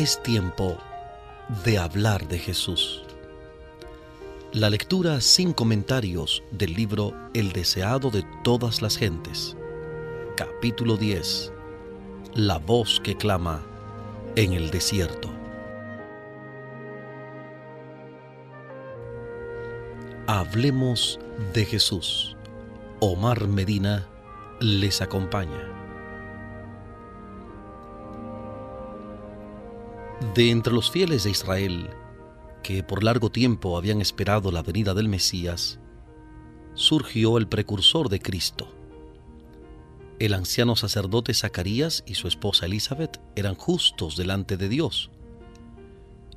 Es tiempo de hablar de Jesús. La lectura sin comentarios del libro El deseado de todas las gentes. Capítulo 10. La voz que clama en el desierto. Hablemos de Jesús. Omar Medina les acompaña. De entre los fieles de Israel, que por largo tiempo habían esperado la venida del Mesías, surgió el precursor de Cristo. El anciano sacerdote Zacarías y su esposa Elizabeth eran justos delante de Dios,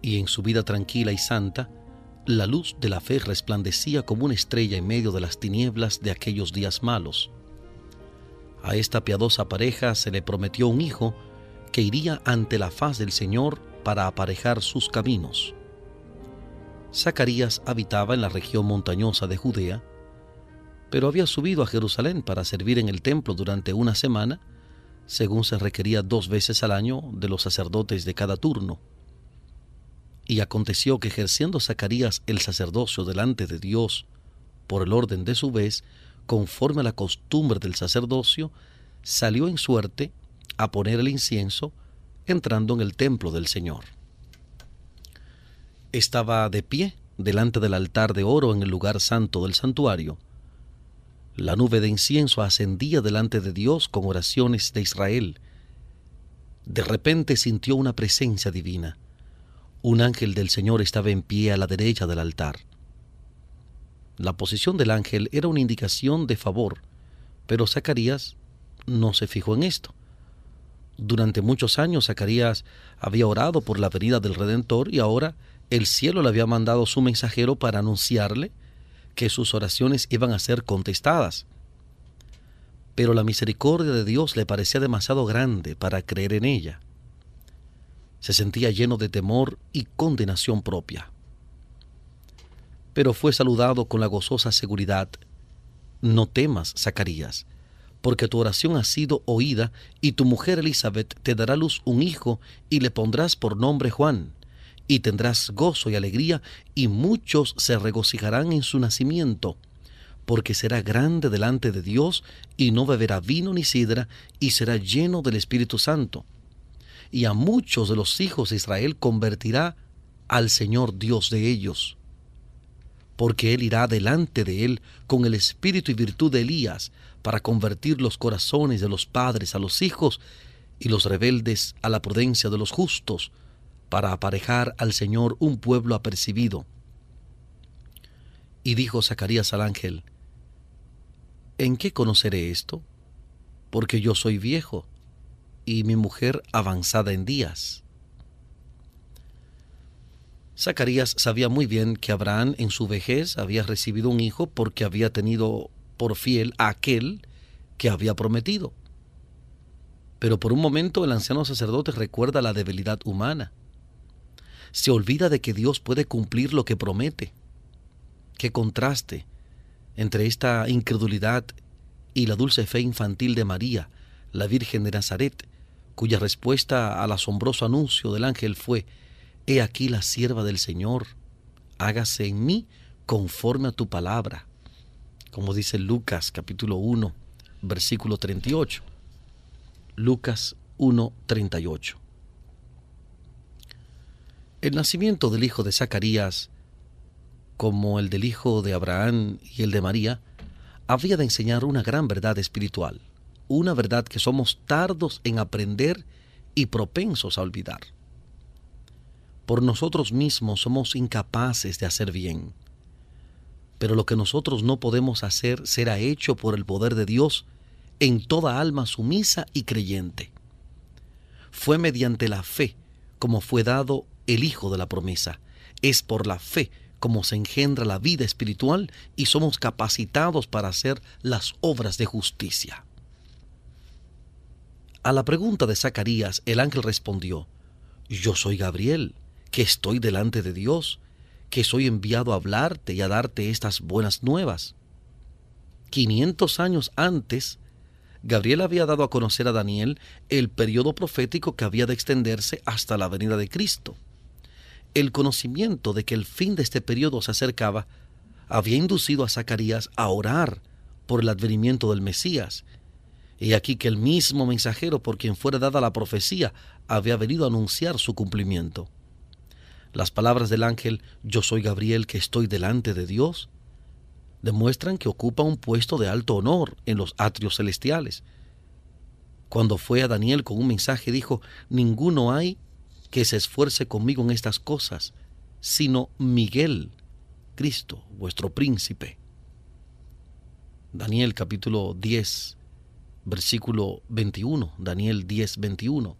y en su vida tranquila y santa, la luz de la fe resplandecía como una estrella en medio de las tinieblas de aquellos días malos. A esta piadosa pareja se le prometió un hijo que iría ante la faz del Señor para aparejar sus caminos. Zacarías habitaba en la región montañosa de Judea, pero había subido a Jerusalén para servir en el templo durante una semana, según se requería dos veces al año de los sacerdotes de cada turno. Y aconteció que ejerciendo Zacarías el sacerdocio delante de Dios por el orden de su vez, conforme a la costumbre del sacerdocio, salió en suerte a poner el incienso, entrando en el templo del Señor. Estaba de pie delante del altar de oro en el lugar santo del santuario. La nube de incienso ascendía delante de Dios con oraciones de Israel. De repente sintió una presencia divina un ángel del Señor estaba en pie a la derecha del altar. La posición del ángel era una indicación de favor, pero Zacarías no se fijó en esto. Durante muchos años Zacarías había orado por la venida del Redentor y ahora el cielo le había mandado su mensajero para anunciarle que sus oraciones iban a ser contestadas. Pero la misericordia de Dios le parecía demasiado grande para creer en ella se sentía lleno de temor y condenación propia. Pero fue saludado con la gozosa seguridad, no temas, Zacarías, porque tu oración ha sido oída y tu mujer Elizabeth te dará luz un hijo y le pondrás por nombre Juan, y tendrás gozo y alegría y muchos se regocijarán en su nacimiento, porque será grande delante de Dios y no beberá vino ni sidra y será lleno del Espíritu Santo y a muchos de los hijos de Israel convertirá al Señor Dios de ellos. Porque Él irá delante de Él con el espíritu y virtud de Elías para convertir los corazones de los padres a los hijos y los rebeldes a la prudencia de los justos, para aparejar al Señor un pueblo apercibido. Y dijo Zacarías al ángel, ¿En qué conoceré esto? Porque yo soy viejo y mi mujer avanzada en días. Zacarías sabía muy bien que Abraham en su vejez había recibido un hijo porque había tenido por fiel a aquel que había prometido. Pero por un momento el anciano sacerdote recuerda la debilidad humana. Se olvida de que Dios puede cumplir lo que promete. Qué contraste entre esta incredulidad y la dulce fe infantil de María, la Virgen de Nazaret, cuya respuesta al asombroso anuncio del ángel fue, He aquí la sierva del Señor, hágase en mí conforme a tu palabra, como dice Lucas capítulo 1, versículo 38. Lucas 1, 38. El nacimiento del hijo de Zacarías, como el del hijo de Abraham y el de María, había de enseñar una gran verdad espiritual una verdad que somos tardos en aprender y propensos a olvidar. Por nosotros mismos somos incapaces de hacer bien, pero lo que nosotros no podemos hacer será hecho por el poder de Dios en toda alma sumisa y creyente. Fue mediante la fe como fue dado el Hijo de la promesa. Es por la fe como se engendra la vida espiritual y somos capacitados para hacer las obras de justicia. A la pregunta de Zacarías, el ángel respondió, Yo soy Gabriel, que estoy delante de Dios, que soy enviado a hablarte y a darte estas buenas nuevas. Quinientos años antes Gabriel había dado a conocer a Daniel el periodo profético que había de extenderse hasta la venida de Cristo. El conocimiento de que el fin de este periodo se acercaba había inducido a Zacarías a orar por el advenimiento del Mesías. Y aquí que el mismo mensajero por quien fuera dada la profecía había venido a anunciar su cumplimiento. Las palabras del ángel, yo soy Gabriel que estoy delante de Dios, demuestran que ocupa un puesto de alto honor en los atrios celestiales. Cuando fue a Daniel con un mensaje dijo, ninguno hay que se esfuerce conmigo en estas cosas, sino Miguel, Cristo, vuestro príncipe. Daniel capítulo 10, versículo 21, Daniel 10, 21.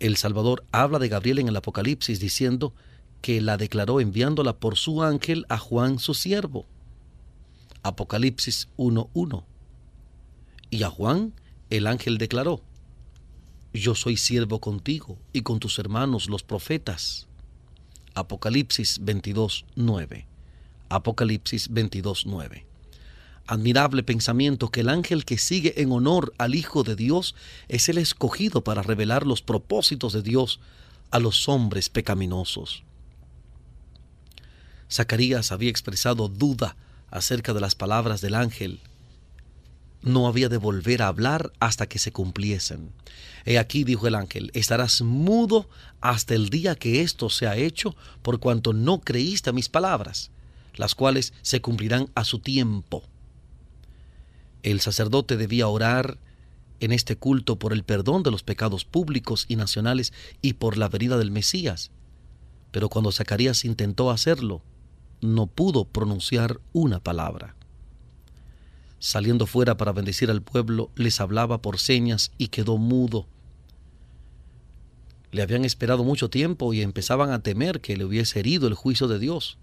El Salvador habla de Gabriel en el Apocalipsis diciendo que la declaró enviándola por su ángel a Juan su siervo. Apocalipsis 1.1. Y a Juan el ángel declaró, Yo soy siervo contigo y con tus hermanos los profetas. Apocalipsis 22.9. Apocalipsis 22.9. Admirable pensamiento que el ángel que sigue en honor al Hijo de Dios es el escogido para revelar los propósitos de Dios a los hombres pecaminosos. Zacarías había expresado duda acerca de las palabras del ángel, no había de volver a hablar hasta que se cumpliesen. He aquí, dijo el ángel, estarás mudo hasta el día que esto sea hecho, por cuanto no creíste a mis palabras, las cuales se cumplirán a su tiempo. El sacerdote debía orar en este culto por el perdón de los pecados públicos y nacionales y por la venida del Mesías. Pero cuando Zacarías intentó hacerlo, no pudo pronunciar una palabra. Saliendo fuera para bendecir al pueblo, les hablaba por señas y quedó mudo. Le habían esperado mucho tiempo y empezaban a temer que le hubiese herido el juicio de Dios.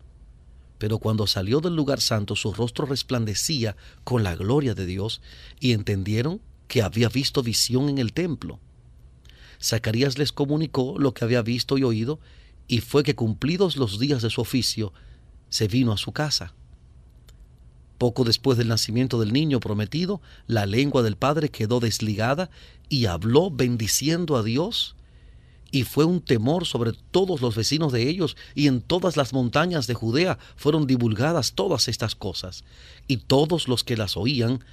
Pero cuando salió del lugar santo su rostro resplandecía con la gloria de Dios y entendieron que había visto visión en el templo. Zacarías les comunicó lo que había visto y oído y fue que cumplidos los días de su oficio, se vino a su casa. Poco después del nacimiento del niño prometido, la lengua del padre quedó desligada y habló bendiciendo a Dios. Y fue un temor sobre todos los vecinos de ellos, y en todas las montañas de Judea fueron divulgadas todas estas cosas. Y todos los que las oían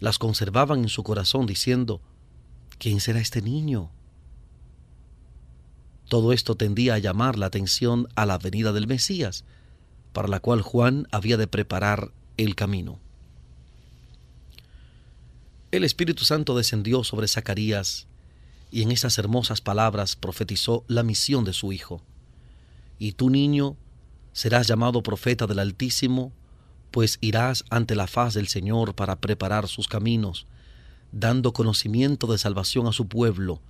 las conservaban en su corazón, diciendo, ¿quién será este niño? Todo esto tendía a llamar la atención a la venida del Mesías, para la cual Juan había de preparar el camino. El Espíritu Santo descendió sobre Zacarías y en esas hermosas palabras profetizó la misión de su Hijo. Y tú, niño, serás llamado profeta del Altísimo, pues irás ante la faz del Señor para preparar sus caminos, dando conocimiento de salvación a su pueblo,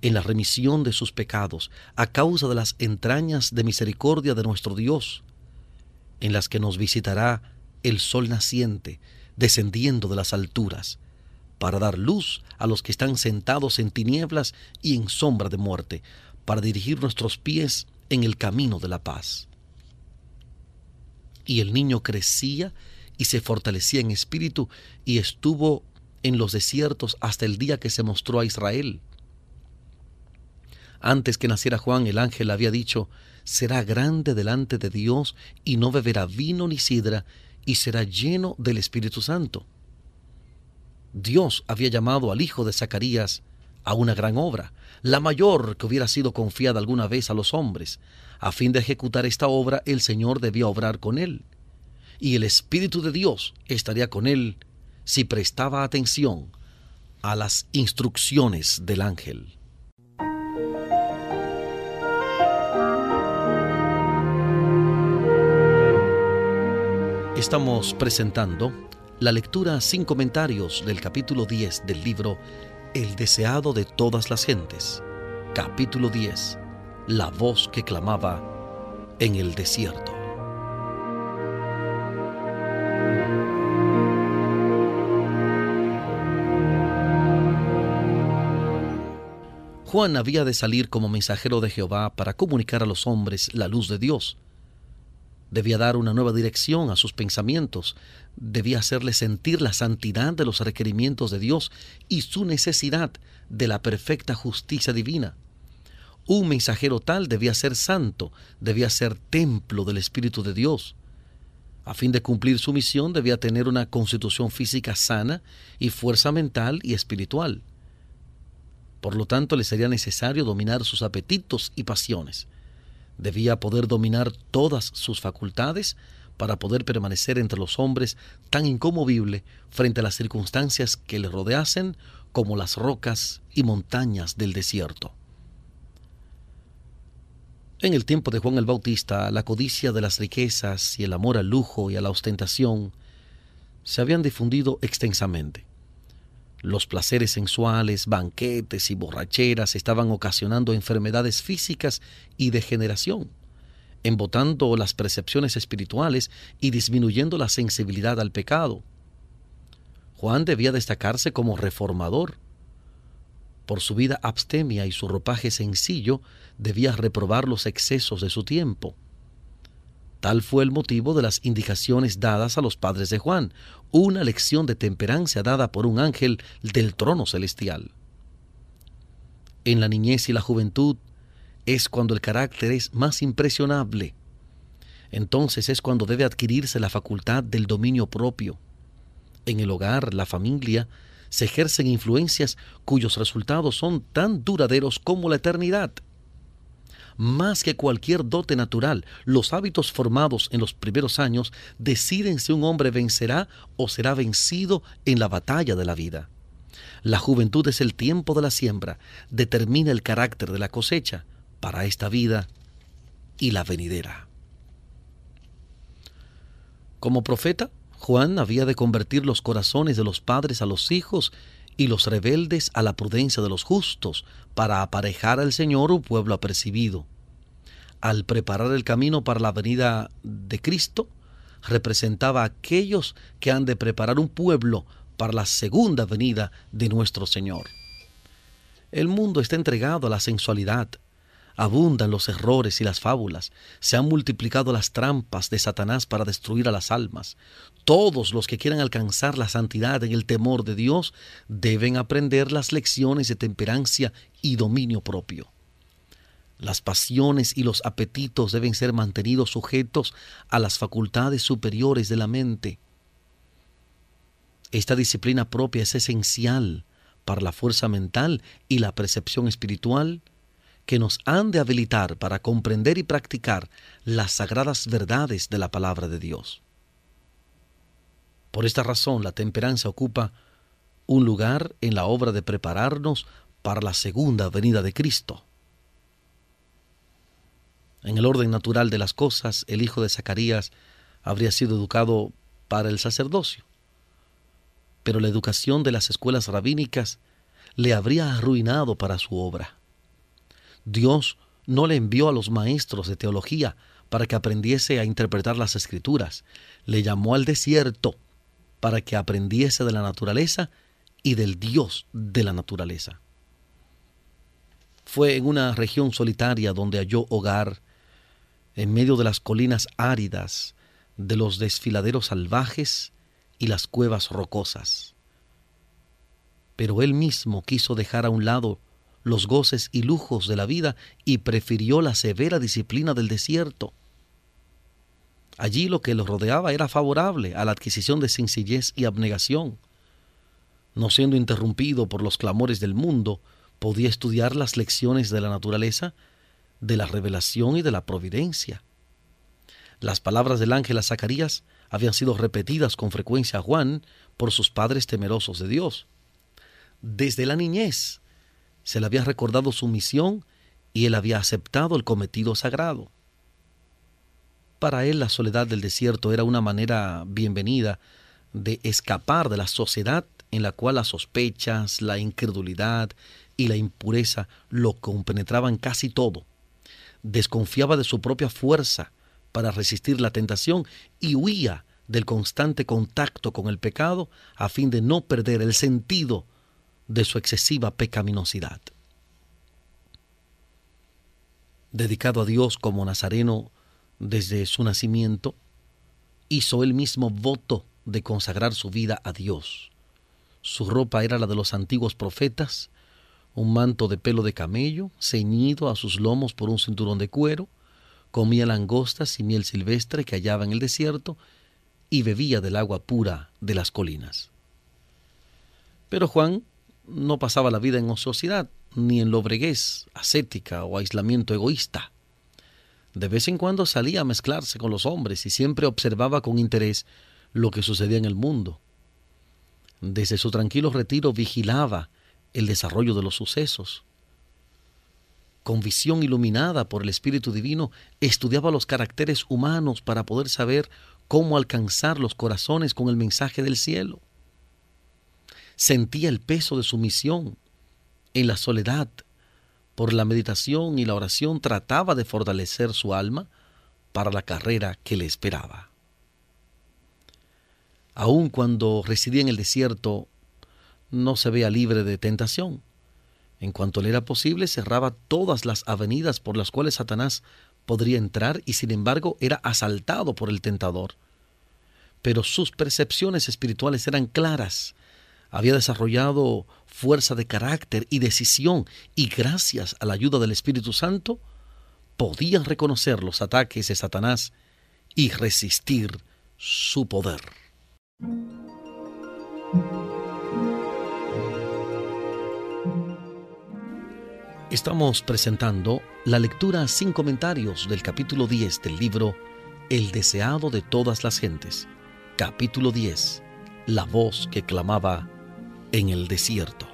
en la remisión de sus pecados, a causa de las entrañas de misericordia de nuestro Dios, en las que nos visitará el sol naciente, descendiendo de las alturas, para dar luz a los que están sentados en tinieblas y en sombra de muerte, para dirigir nuestros pies en el camino de la paz. Y el niño crecía y se fortalecía en espíritu y estuvo en los desiertos hasta el día que se mostró a Israel. Antes que naciera Juan, el ángel había dicho, será grande delante de Dios y no beberá vino ni sidra y será lleno del Espíritu Santo. Dios había llamado al hijo de Zacarías a una gran obra, la mayor que hubiera sido confiada alguna vez a los hombres. A fin de ejecutar esta obra, el Señor debía obrar con él, y el Espíritu de Dios estaría con él si prestaba atención a las instrucciones del ángel. Estamos presentando la lectura sin comentarios del capítulo 10 del libro El deseado de todas las gentes. Capítulo 10. La voz que clamaba en el desierto. Juan había de salir como mensajero de Jehová para comunicar a los hombres la luz de Dios debía dar una nueva dirección a sus pensamientos, debía hacerle sentir la santidad de los requerimientos de Dios y su necesidad de la perfecta justicia divina. Un mensajero tal debía ser santo, debía ser templo del Espíritu de Dios. A fin de cumplir su misión debía tener una constitución física sana y fuerza mental y espiritual. Por lo tanto, le sería necesario dominar sus apetitos y pasiones debía poder dominar todas sus facultades para poder permanecer entre los hombres tan incomovible frente a las circunstancias que le rodeasen como las rocas y montañas del desierto. En el tiempo de Juan el Bautista, la codicia de las riquezas y el amor al lujo y a la ostentación se habían difundido extensamente. Los placeres sensuales, banquetes y borracheras estaban ocasionando enfermedades físicas y degeneración, embotando las percepciones espirituales y disminuyendo la sensibilidad al pecado. Juan debía destacarse como reformador. Por su vida abstemia y su ropaje sencillo, debía reprobar los excesos de su tiempo. Tal fue el motivo de las indicaciones dadas a los padres de Juan, una lección de temperancia dada por un ángel del trono celestial. En la niñez y la juventud es cuando el carácter es más impresionable. Entonces es cuando debe adquirirse la facultad del dominio propio. En el hogar, la familia, se ejercen influencias cuyos resultados son tan duraderos como la eternidad más que cualquier dote natural, los hábitos formados en los primeros años deciden si un hombre vencerá o será vencido en la batalla de la vida. La juventud es el tiempo de la siembra, determina el carácter de la cosecha para esta vida y la venidera. Como profeta, Juan había de convertir los corazones de los padres a los hijos y los rebeldes a la prudencia de los justos, para aparejar al Señor un pueblo apercibido. Al preparar el camino para la venida de Cristo, representaba a aquellos que han de preparar un pueblo para la segunda venida de nuestro Señor. El mundo está entregado a la sensualidad, abundan los errores y las fábulas, se han multiplicado las trampas de Satanás para destruir a las almas. Todos los que quieran alcanzar la santidad en el temor de Dios deben aprender las lecciones de temperancia y dominio propio. Las pasiones y los apetitos deben ser mantenidos sujetos a las facultades superiores de la mente. Esta disciplina propia es esencial para la fuerza mental y la percepción espiritual que nos han de habilitar para comprender y practicar las sagradas verdades de la palabra de Dios. Por esta razón, la temperancia ocupa un lugar en la obra de prepararnos para la segunda venida de Cristo. En el orden natural de las cosas, el hijo de Zacarías habría sido educado para el sacerdocio, pero la educación de las escuelas rabínicas le habría arruinado para su obra. Dios no le envió a los maestros de teología para que aprendiese a interpretar las escrituras. Le llamó al desierto para que aprendiese de la naturaleza y del Dios de la naturaleza. Fue en una región solitaria donde halló hogar, en medio de las colinas áridas, de los desfiladeros salvajes y las cuevas rocosas. Pero él mismo quiso dejar a un lado los goces y lujos de la vida y prefirió la severa disciplina del desierto. Allí lo que lo rodeaba era favorable a la adquisición de sencillez y abnegación. No siendo interrumpido por los clamores del mundo, podía estudiar las lecciones de la naturaleza, de la revelación y de la providencia. Las palabras del ángel a Zacarías habían sido repetidas con frecuencia a Juan por sus padres temerosos de Dios. Desde la niñez, se le había recordado su misión y él había aceptado el cometido sagrado. Para él la soledad del desierto era una manera bienvenida de escapar de la sociedad en la cual las sospechas, la incredulidad y la impureza lo compenetraban casi todo. Desconfiaba de su propia fuerza para resistir la tentación y huía del constante contacto con el pecado a fin de no perder el sentido de su excesiva pecaminosidad. Dedicado a Dios como nazareno Desde su nacimiento, hizo él mismo voto de consagrar su vida a Dios. Su ropa era la de los antiguos profetas, un manto de pelo de camello, ceñido a sus lomos por un cinturón de cuero, comía langostas y miel silvestre que hallaba en el desierto, y bebía del agua pura de las colinas. Pero Juan no pasaba la vida en ociosidad, ni en lobreguez, ascética o aislamiento egoísta. De vez en cuando salía a mezclarse con los hombres y siempre observaba con interés lo que sucedía en el mundo. Desde su tranquilo retiro vigilaba el desarrollo de los sucesos. Con visión iluminada por el Espíritu Divino, estudiaba los caracteres humanos para poder saber cómo alcanzar los corazones con el mensaje del cielo. Sentía el peso de su misión. En la soledad, por la meditación y la oración, trataba de fortalecer su alma para la carrera que le esperaba. Aun cuando residía en el desierto, no se vea libre de tentación. En cuanto le era posible, cerraba todas las avenidas por las cuales Satanás podría entrar y sin embargo era asaltado por el tentador. Pero sus percepciones espirituales eran claras. Había desarrollado fuerza de carácter y decisión y gracias a la ayuda del Espíritu Santo podía reconocer los ataques de Satanás y resistir su poder. Estamos presentando la lectura sin comentarios del capítulo 10 del libro El deseado de todas las gentes. Capítulo 10. La voz que clamaba en el desierto.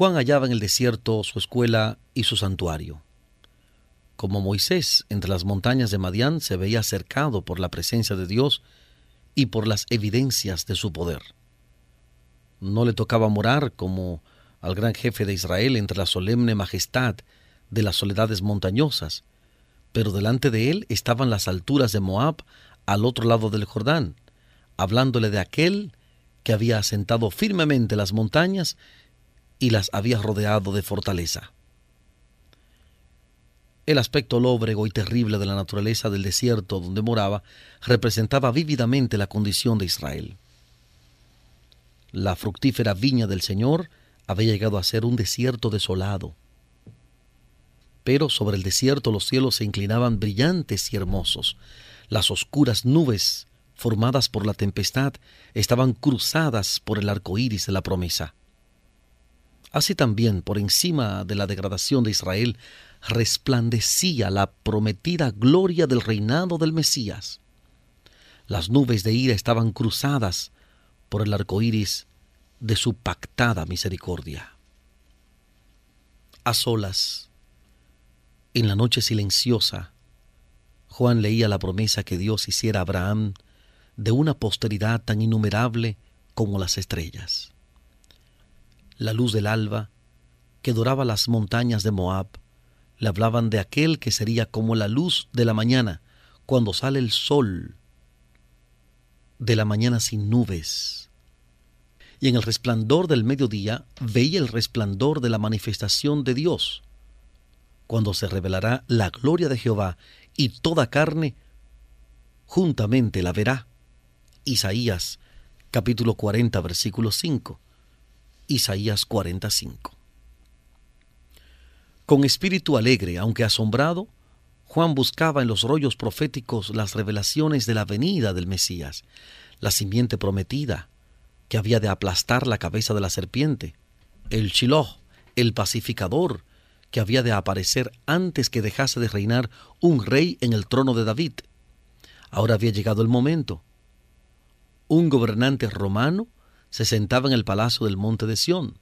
Juan hallaba en el desierto su escuela y su santuario. Como Moisés entre las montañas de Madián se veía cercado por la presencia de Dios y por las evidencias de su poder. No le tocaba morar como al gran jefe de Israel entre la solemne majestad de las soledades montañosas, pero delante de él estaban las alturas de Moab al otro lado del Jordán, hablándole de aquel que había asentado firmemente las montañas y las había rodeado de fortaleza. El aspecto lóbrego y terrible de la naturaleza del desierto donde moraba representaba vívidamente la condición de Israel. La fructífera viña del Señor había llegado a ser un desierto desolado. Pero sobre el desierto los cielos se inclinaban brillantes y hermosos. Las oscuras nubes, formadas por la tempestad, estaban cruzadas por el arco iris de la promesa. Así también, por encima de la degradación de Israel, resplandecía la prometida gloria del reinado del Mesías. Las nubes de ira estaban cruzadas por el arco iris de su pactada misericordia. A solas, en la noche silenciosa, Juan leía la promesa que Dios hiciera a Abraham de una posteridad tan innumerable como las estrellas. La luz del alba, que doraba las montañas de Moab, le hablaban de aquel que sería como la luz de la mañana, cuando sale el sol de la mañana sin nubes y en el resplandor del mediodía veía el resplandor de la manifestación de Dios, cuando se revelará la gloria de Jehová y toda carne juntamente la verá. Isaías capítulo 40 versículo 5. Isaías 45. Con espíritu alegre, aunque asombrado, Juan buscaba en los rollos proféticos las revelaciones de la venida del Mesías, la simiente prometida, que había de aplastar la cabeza de la serpiente, el Shiloh, el pacificador, que había de aparecer antes que dejase de reinar un rey en el trono de David. Ahora había llegado el momento. Un gobernante romano se sentaba en el palacio del monte de Sión.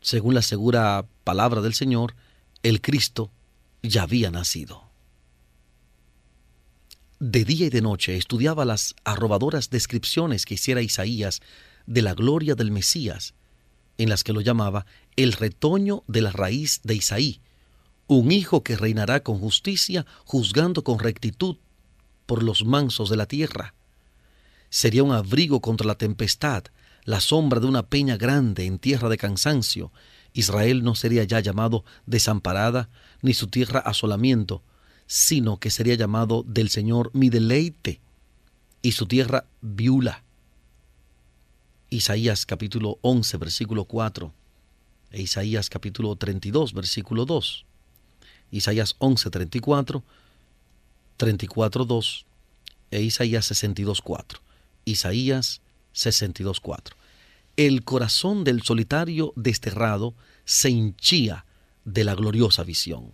Según la segura palabra del Señor, el Cristo ya había nacido de día y de noche estudiaba las arrobadoras descripciones que hiciera Isaías de la gloria del Mesías, en las que lo llamaba el retoño de la raíz de Isaí, un hijo que reinará con justicia, juzgando con rectitud por los mansos de la tierra. Sería un abrigo contra la tempestad, la sombra de una peña grande en tierra de cansancio. Israel no sería ya llamado desamparada, ni su tierra asolamiento, sino que sería llamado del Señor mi deleite y su tierra viula. Isaías capítulo 11, versículo 4, e Isaías capítulo 32, versículo 2. Isaías 11, 34, 34, 2, e Isaías 62, 4. Isaías 62, 4. El corazón del solitario desterrado se hinchía de la gloriosa visión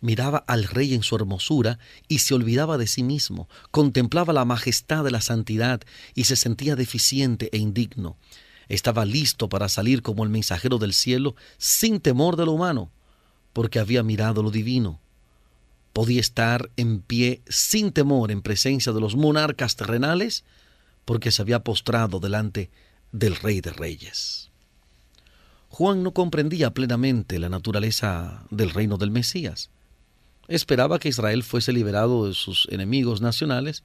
miraba al rey en su hermosura y se olvidaba de sí mismo, contemplaba la majestad de la santidad y se sentía deficiente e indigno. Estaba listo para salir como el mensajero del cielo sin temor de lo humano, porque había mirado lo divino. Podía estar en pie sin temor en presencia de los monarcas terrenales, porque se había postrado delante del Rey de Reyes. Juan no comprendía plenamente la naturaleza del reino del Mesías esperaba que Israel fuese liberado de sus enemigos nacionales,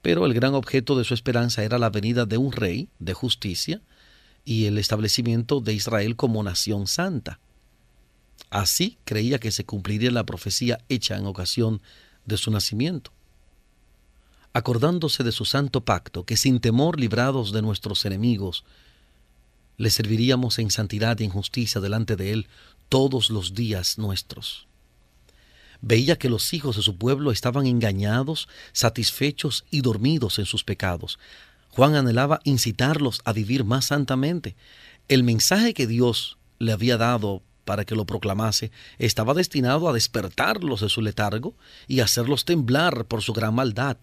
pero el gran objeto de su esperanza era la venida de un rey de justicia y el establecimiento de Israel como nación santa. Así creía que se cumpliría la profecía hecha en ocasión de su nacimiento. Acordándose de su santo pacto, que sin temor librados de nuestros enemigos, le serviríamos en santidad y en justicia delante de Él todos los días nuestros. Veía que los hijos de su pueblo estaban engañados, satisfechos y dormidos en sus pecados. Juan anhelaba incitarlos a vivir más santamente. El mensaje que Dios le había dado para que lo proclamase estaba destinado a despertarlos de su letargo y hacerlos temblar por su gran maldad.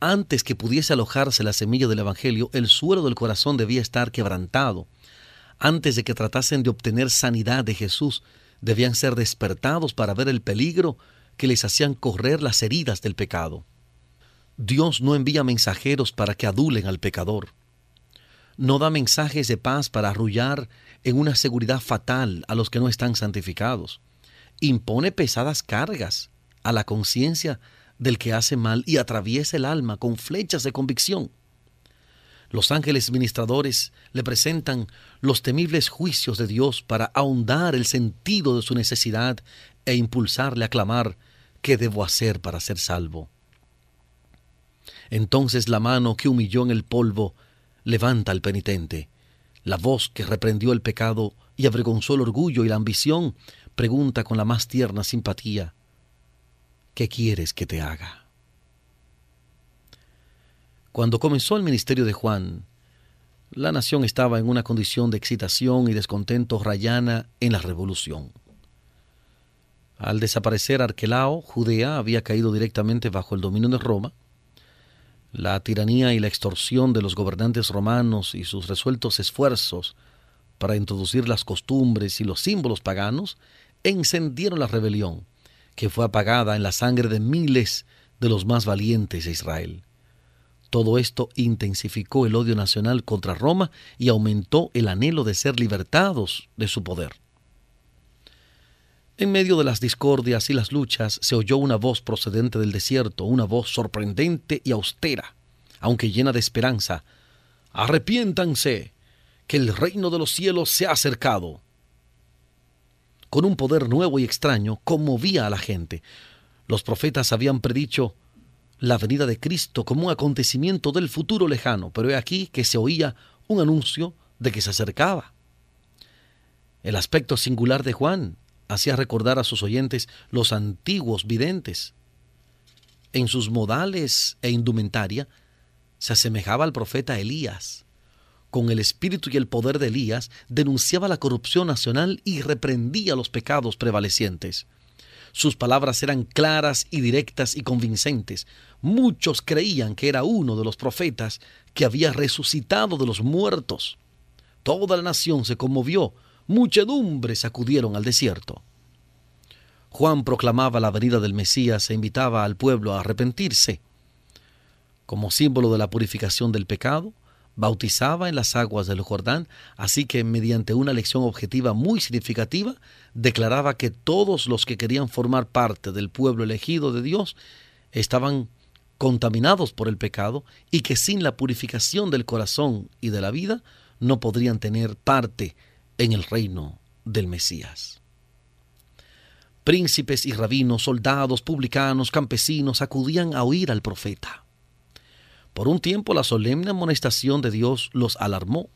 Antes que pudiese alojarse la semilla del Evangelio, el suelo del corazón debía estar quebrantado. antes de que tratasen de obtener sanidad de Jesús, debían ser despertados para ver el peligro que les hacían correr las heridas del pecado. Dios no envía mensajeros para que adulen al pecador. No da mensajes de paz para arrullar en una seguridad fatal a los que no están santificados. Impone pesadas cargas a la conciencia del que hace mal y atraviesa el alma con flechas de convicción. Los ángeles ministradores le presentan los temibles juicios de Dios para ahondar el sentido de su necesidad e impulsarle a clamar, ¿qué debo hacer para ser salvo? Entonces la mano que humilló en el polvo levanta al penitente. La voz que reprendió el pecado y avergonzó el orgullo y la ambición pregunta con la más tierna simpatía, ¿qué quieres que te haga? Cuando comenzó el ministerio de Juan, la nación estaba en una condición de excitación y descontento rayana en la revolución. Al desaparecer Arquelao, Judea había caído directamente bajo el dominio de Roma. La tiranía y la extorsión de los gobernantes romanos y sus resueltos esfuerzos para introducir las costumbres y los símbolos paganos encendieron la rebelión, que fue apagada en la sangre de miles de los más valientes de Israel. Todo esto intensificó el odio nacional contra Roma y aumentó el anhelo de ser libertados de su poder. En medio de las discordias y las luchas se oyó una voz procedente del desierto, una voz sorprendente y austera, aunque llena de esperanza. Arrepiéntanse, que el reino de los cielos se ha acercado. Con un poder nuevo y extraño conmovía a la gente. Los profetas habían predicho la venida de Cristo como un acontecimiento del futuro lejano, pero he aquí que se oía un anuncio de que se acercaba. El aspecto singular de Juan hacía recordar a sus oyentes los antiguos videntes. En sus modales e indumentaria se asemejaba al profeta Elías. Con el espíritu y el poder de Elías denunciaba la corrupción nacional y reprendía los pecados prevalecientes. Sus palabras eran claras y directas y convincentes. Muchos creían que era uno de los profetas que había resucitado de los muertos. Toda la nación se conmovió, muchedumbres acudieron al desierto. Juan proclamaba la venida del Mesías e invitaba al pueblo a arrepentirse. Como símbolo de la purificación del pecado, bautizaba en las aguas del Jordán, así que mediante una lección objetiva muy significativa, declaraba que todos los que querían formar parte del pueblo elegido de Dios estaban contaminados por el pecado y que sin la purificación del corazón y de la vida no podrían tener parte en el reino del Mesías. Príncipes y rabinos, soldados, publicanos, campesinos acudían a oír al profeta. Por un tiempo la solemne amonestación de Dios los alarmó.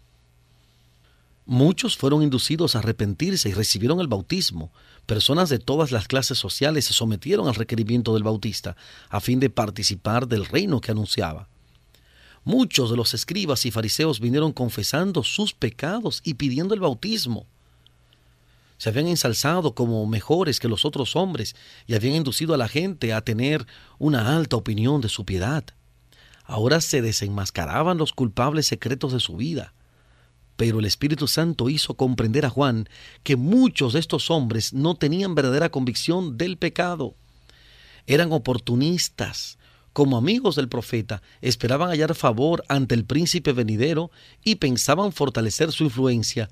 Muchos fueron inducidos a arrepentirse y recibieron el bautismo. Personas de todas las clases sociales se sometieron al requerimiento del bautista a fin de participar del reino que anunciaba. Muchos de los escribas y fariseos vinieron confesando sus pecados y pidiendo el bautismo. Se habían ensalzado como mejores que los otros hombres y habían inducido a la gente a tener una alta opinión de su piedad. Ahora se desenmascaraban los culpables secretos de su vida. Pero el Espíritu Santo hizo comprender a Juan que muchos de estos hombres no tenían verdadera convicción del pecado. Eran oportunistas. Como amigos del profeta, esperaban hallar favor ante el príncipe venidero y pensaban fortalecer su influencia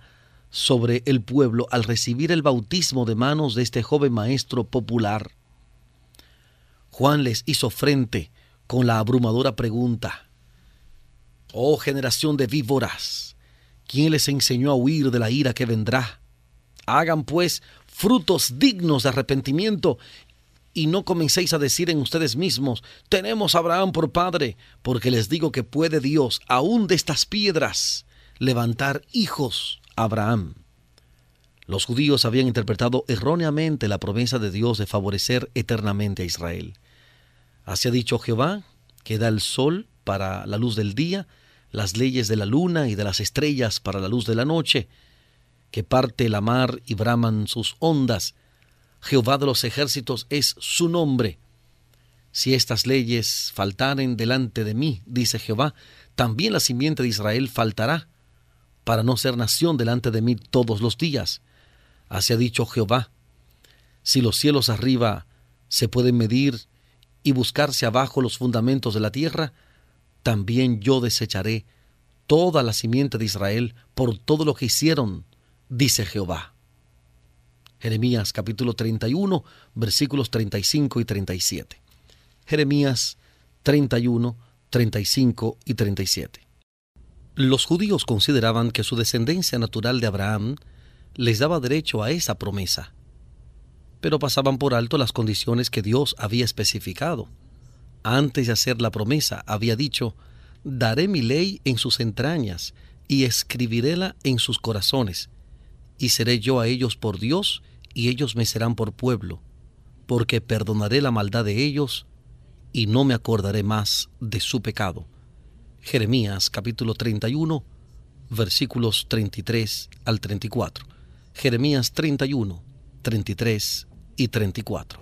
sobre el pueblo al recibir el bautismo de manos de este joven maestro popular. Juan les hizo frente con la abrumadora pregunta, Oh generación de víboras, ¿quién les enseñó a huir de la ira que vendrá? Hagan pues frutos dignos de arrepentimiento y no comencéis a decir en ustedes mismos, tenemos a Abraham por padre, porque les digo que puede Dios, aún de estas piedras, levantar hijos a Abraham. Los judíos habían interpretado erróneamente la promesa de Dios de favorecer eternamente a Israel. Así ha dicho Jehová, que da el sol para la luz del día, las leyes de la luna y de las estrellas para la luz de la noche, que parte la mar y braman sus ondas. Jehová de los ejércitos es su nombre. Si estas leyes faltaren delante de mí, dice Jehová, también la simiente de Israel faltará, para no ser nación delante de mí todos los días. Así ha dicho Jehová. Si los cielos arriba se pueden medir y buscarse abajo los fundamentos de la tierra, también yo desecharé toda la simiente de Israel por todo lo que hicieron, dice Jehová. Jeremías capítulo 31, versículos 35 y 37. Jeremías 31, 35 y 37. Los judíos consideraban que su descendencia natural de Abraham les daba derecho a esa promesa, pero pasaban por alto las condiciones que Dios había especificado. Antes de hacer la promesa, había dicho, daré mi ley en sus entrañas y escribiréla en sus corazones, y seré yo a ellos por Dios, y ellos me serán por pueblo, porque perdonaré la maldad de ellos, y no me acordaré más de su pecado. Jeremías capítulo 31, versículos 33 al 34. Jeremías 31, 33 y 34.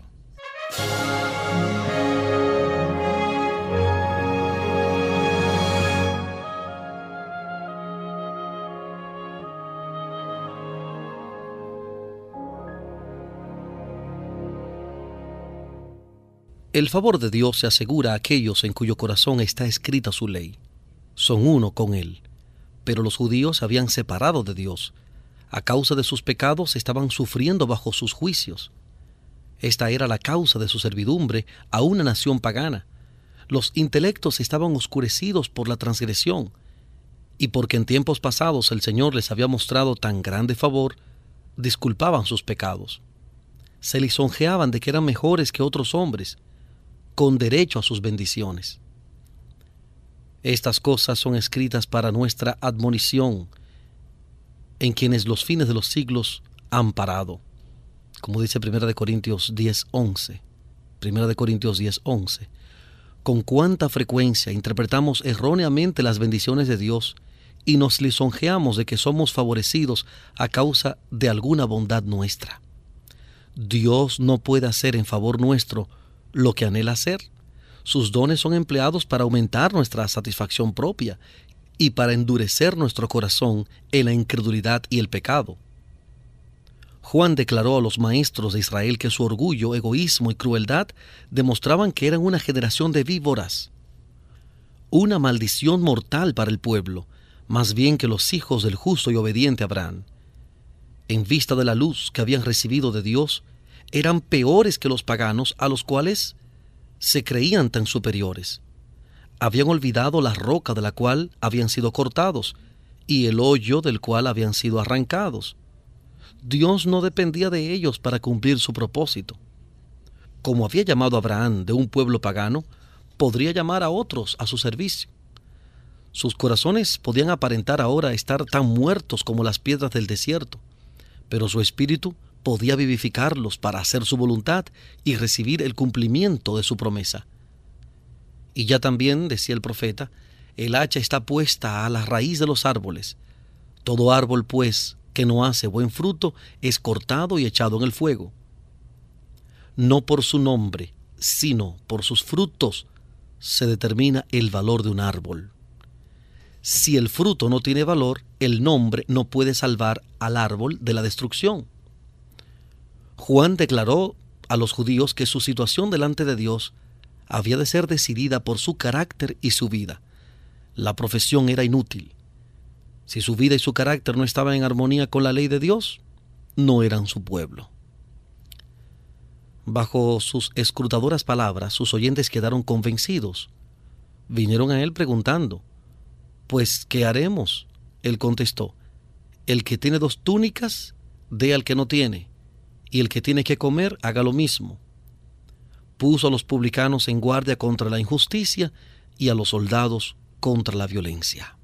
El favor de Dios se asegura a aquellos en cuyo corazón está escrita su ley. Son uno con Él. Pero los judíos se habían separado de Dios. A causa de sus pecados estaban sufriendo bajo sus juicios. Esta era la causa de su servidumbre a una nación pagana. Los intelectos estaban oscurecidos por la transgresión, y porque en tiempos pasados el Señor les había mostrado tan grande favor, disculpaban sus pecados. Se lisonjeaban de que eran mejores que otros hombres, con derecho a sus bendiciones. Estas cosas son escritas para nuestra admonición, en quienes los fines de los siglos han parado. Como dice 1 Corintios 10, 11. 1 Corintios 10, 11. Con cuánta frecuencia interpretamos erróneamente las bendiciones de Dios y nos lisonjeamos de que somos favorecidos a causa de alguna bondad nuestra. Dios no puede hacer en favor nuestro lo que anhela hacer. Sus dones son empleados para aumentar nuestra satisfacción propia y para endurecer nuestro corazón en la incredulidad y el pecado. Juan declaró a los maestros de Israel que su orgullo, egoísmo y crueldad demostraban que eran una generación de víboras, una maldición mortal para el pueblo, más bien que los hijos del justo y obediente Abraham. En vista de la luz que habían recibido de Dios, eran peores que los paganos a los cuales se creían tan superiores. Habían olvidado la roca de la cual habían sido cortados y el hoyo del cual habían sido arrancados. Dios no dependía de ellos para cumplir su propósito. Como había llamado a Abraham de un pueblo pagano, podría llamar a otros a su servicio. Sus corazones podían aparentar ahora estar tan muertos como las piedras del desierto, pero su espíritu podía vivificarlos para hacer su voluntad y recibir el cumplimiento de su promesa. Y ya también, decía el profeta, el hacha está puesta a la raíz de los árboles. Todo árbol, pues, que no hace buen fruto, es cortado y echado en el fuego. No por su nombre, sino por sus frutos, se determina el valor de un árbol. Si el fruto no tiene valor, el nombre no puede salvar al árbol de la destrucción. Juan declaró a los judíos que su situación delante de Dios había de ser decidida por su carácter y su vida. La profesión era inútil. Si su vida y su carácter no estaban en armonía con la ley de Dios, no eran su pueblo. Bajo sus escrutadoras palabras, sus oyentes quedaron convencidos. Vinieron a él preguntando, Pues, ¿qué haremos? Él contestó, El que tiene dos túnicas, dé al que no tiene, y el que tiene que comer haga lo mismo. Puso a los publicanos en guardia contra la injusticia y a los soldados contra la violencia.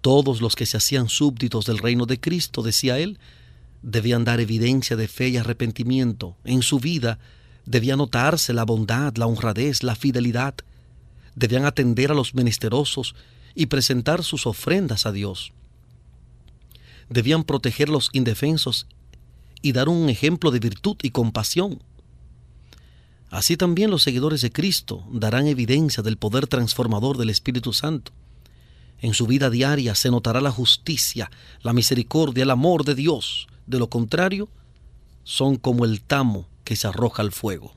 Todos los que se hacían súbditos del reino de Cristo, decía él, debían dar evidencia de fe y arrepentimiento. En su vida debía notarse la bondad, la honradez, la fidelidad. Debían atender a los menesterosos y presentar sus ofrendas a Dios. Debían proteger los indefensos y dar un ejemplo de virtud y compasión. Así también los seguidores de Cristo darán evidencia del poder transformador del Espíritu Santo. En su vida diaria se notará la justicia, la misericordia, el amor de Dios. De lo contrario, son como el tamo que se arroja al fuego.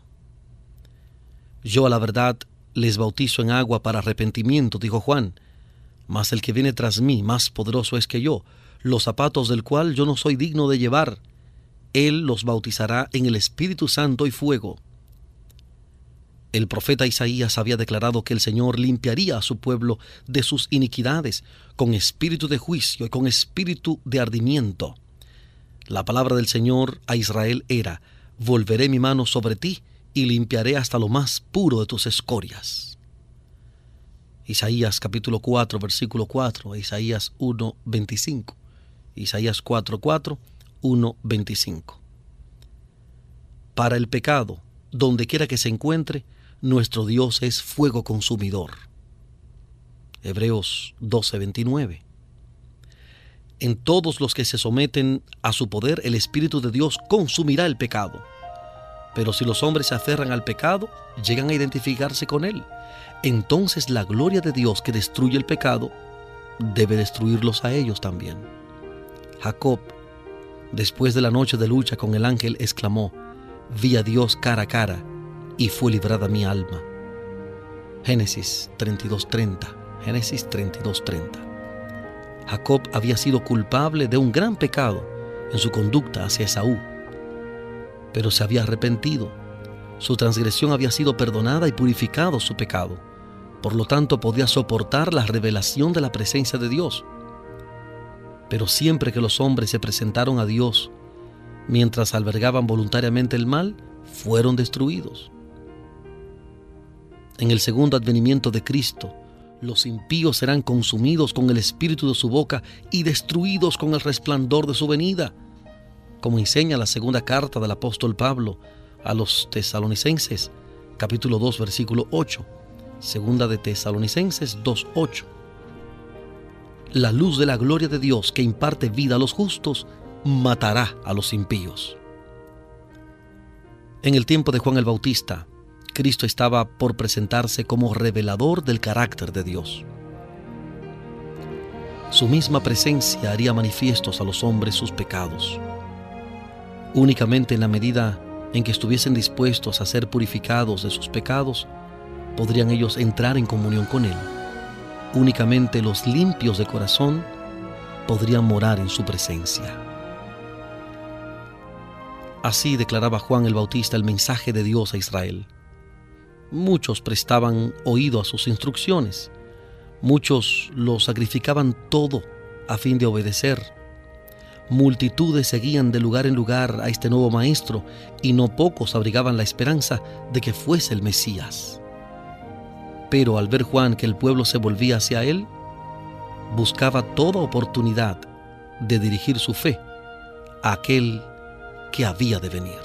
Yo a la verdad les bautizo en agua para arrepentimiento, dijo Juan, mas el que viene tras mí, más poderoso es que yo, los zapatos del cual yo no soy digno de llevar. Él los bautizará en el Espíritu Santo y fuego. El profeta Isaías había declarado que el Señor limpiaría a su pueblo de sus iniquidades con espíritu de juicio y con espíritu de ardimiento. La palabra del Señor a Israel era, volveré mi mano sobre ti y limpiaré hasta lo más puro de tus escorias. Isaías capítulo 4, versículo 4, Isaías 1, 25. Isaías 4, 4, 1, 25. Para el pecado, donde quiera que se encuentre, nuestro Dios es fuego consumidor. Hebreos 12, 29. En todos los que se someten a su poder, el Espíritu de Dios consumirá el pecado. Pero si los hombres se aferran al pecado, llegan a identificarse con él. Entonces la gloria de Dios que destruye el pecado debe destruirlos a ellos también. Jacob, después de la noche de lucha con el ángel, exclamó, vi a Dios cara a cara y fue librada mi alma. Génesis 32.30. Génesis 32.30. Jacob había sido culpable de un gran pecado en su conducta hacia Esaú, pero se había arrepentido. Su transgresión había sido perdonada y purificado su pecado. Por lo tanto, podía soportar la revelación de la presencia de Dios. Pero siempre que los hombres se presentaron a Dios, mientras albergaban voluntariamente el mal, fueron destruidos. En el segundo advenimiento de Cristo, los impíos serán consumidos con el espíritu de su boca y destruidos con el resplandor de su venida, como enseña la segunda carta del apóstol Pablo a los tesalonicenses, capítulo 2, versículo 8. Segunda de Tesalonicenses 2.8. La luz de la gloria de Dios que imparte vida a los justos matará a los impíos. En el tiempo de Juan el Bautista, Cristo estaba por presentarse como revelador del carácter de Dios. Su misma presencia haría manifiestos a los hombres sus pecados. Únicamente en la medida en que estuviesen dispuestos a ser purificados de sus pecados, podrían ellos entrar en comunión con Él. Únicamente los limpios de corazón podrían morar en su presencia. Así declaraba Juan el Bautista el mensaje de Dios a Israel. Muchos prestaban oído a sus instrucciones. Muchos lo sacrificaban todo a fin de obedecer. Multitudes seguían de lugar en lugar a este nuevo maestro y no pocos abrigaban la esperanza de que fuese el Mesías. Pero al ver Juan que el pueblo se volvía hacia él, buscaba toda oportunidad de dirigir su fe a aquel que había de venir.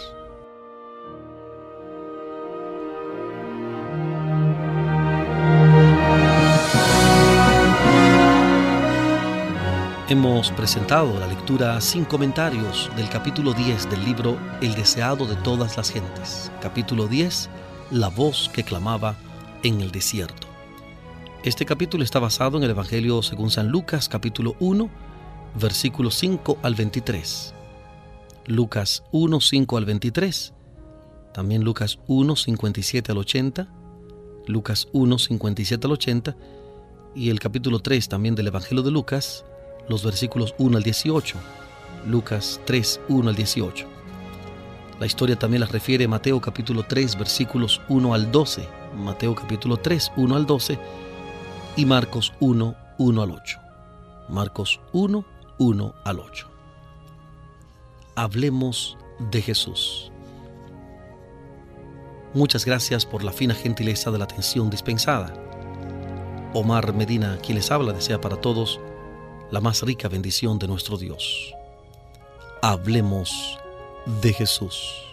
Hemos presentado la lectura sin comentarios del capítulo 10 del libro El deseado de todas las gentes. Capítulo 10, La voz que clamaba en el desierto. Este capítulo está basado en el Evangelio según San Lucas, capítulo 1, versículos 5 al 23. Lucas 1, 5 al 23. También Lucas 1, 57 al 80. Lucas 1, 57 al 80. Y el capítulo 3 también del Evangelio de Lucas, los versículos 1 al 18, Lucas 3, 1 al 18. La historia también la refiere Mateo capítulo 3, versículos 1 al 12, Mateo capítulo 3, 1 al 12 y Marcos 1, 1 al 8. Marcos 1, 1 al 8. Hablemos de Jesús. Muchas gracias por la fina gentileza de la atención dispensada. Omar Medina, quien les habla, desea para todos la más rica bendición de nuestro Dios. Hablemos de Jesús.